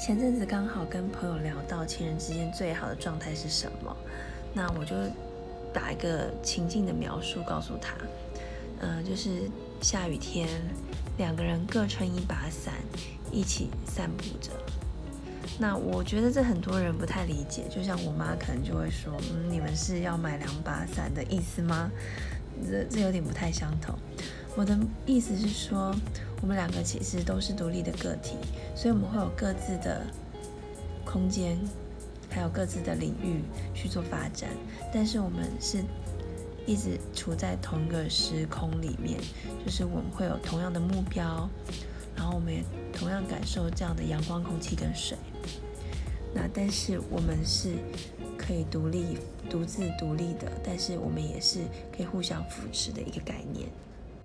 前阵子刚好跟朋友聊到情人之间最好的状态是什么，那我就打一个情境的描述告诉他，呃，就是下雨天，两个人各撑一把伞，一起散步着。那我觉得这很多人不太理解，就像我妈可能就会说，嗯，你们是要买两把伞的意思吗？这这有点不太相同。我的意思是说，我们两个其实都是独立的个体，所以我们会有各自的空间，还有各自的领域去做发展。但是我们是一直处在同一个时空里面，就是我们会有同样的目标，然后我们也同样感受这样的阳光、空气跟水。那但是我们是可以独立、独自独立的，但是我们也是可以互相扶持的一个概念。